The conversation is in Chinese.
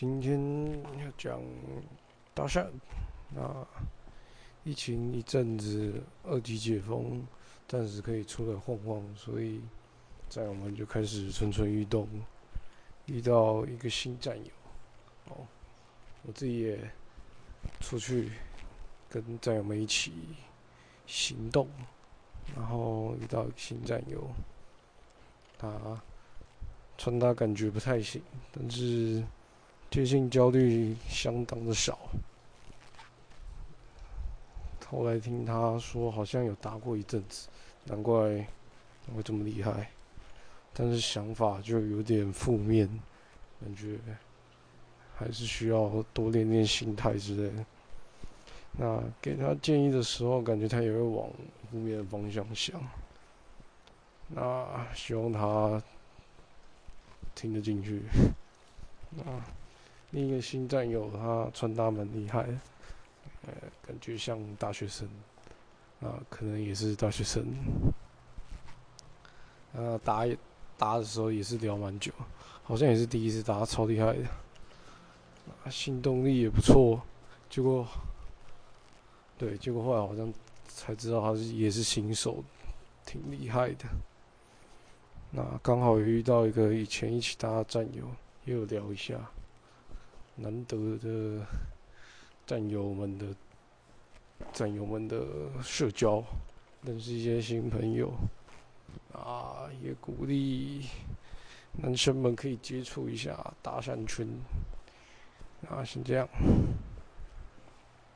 今天要讲搭讪。那疫情一阵子，二级解封，暂时可以出来晃晃，所以在我们就开始蠢蠢欲动，遇到一个新战友。哦，我自己也出去跟战友们一起行动，然后遇到新战友，他。穿搭感觉不太行，但是接近焦虑相当的少。后来听他说，好像有打过一阵子，难怪会这么厉害。但是想法就有点负面，感觉还是需要多练练心态之类的。那给他建议的时候，感觉他也会往负面的方向想。那希望他。听得进去，啊，另一个新战友他穿搭蛮厉害，呃，感觉像大学生，啊，可能也是大学生，啊，打打的时候也是聊蛮久，好像也是第一次打，超厉害的，啊，行动力也不错，结果，对，结果后来好像才知道他是也是新手，挺厉害的。那刚好遇到一个以前一起搭的战友，也有聊一下，难得的战友们的战友们的社交，认识一些新朋友，啊，也鼓励男生们可以接触一下大山群，啊，先这样。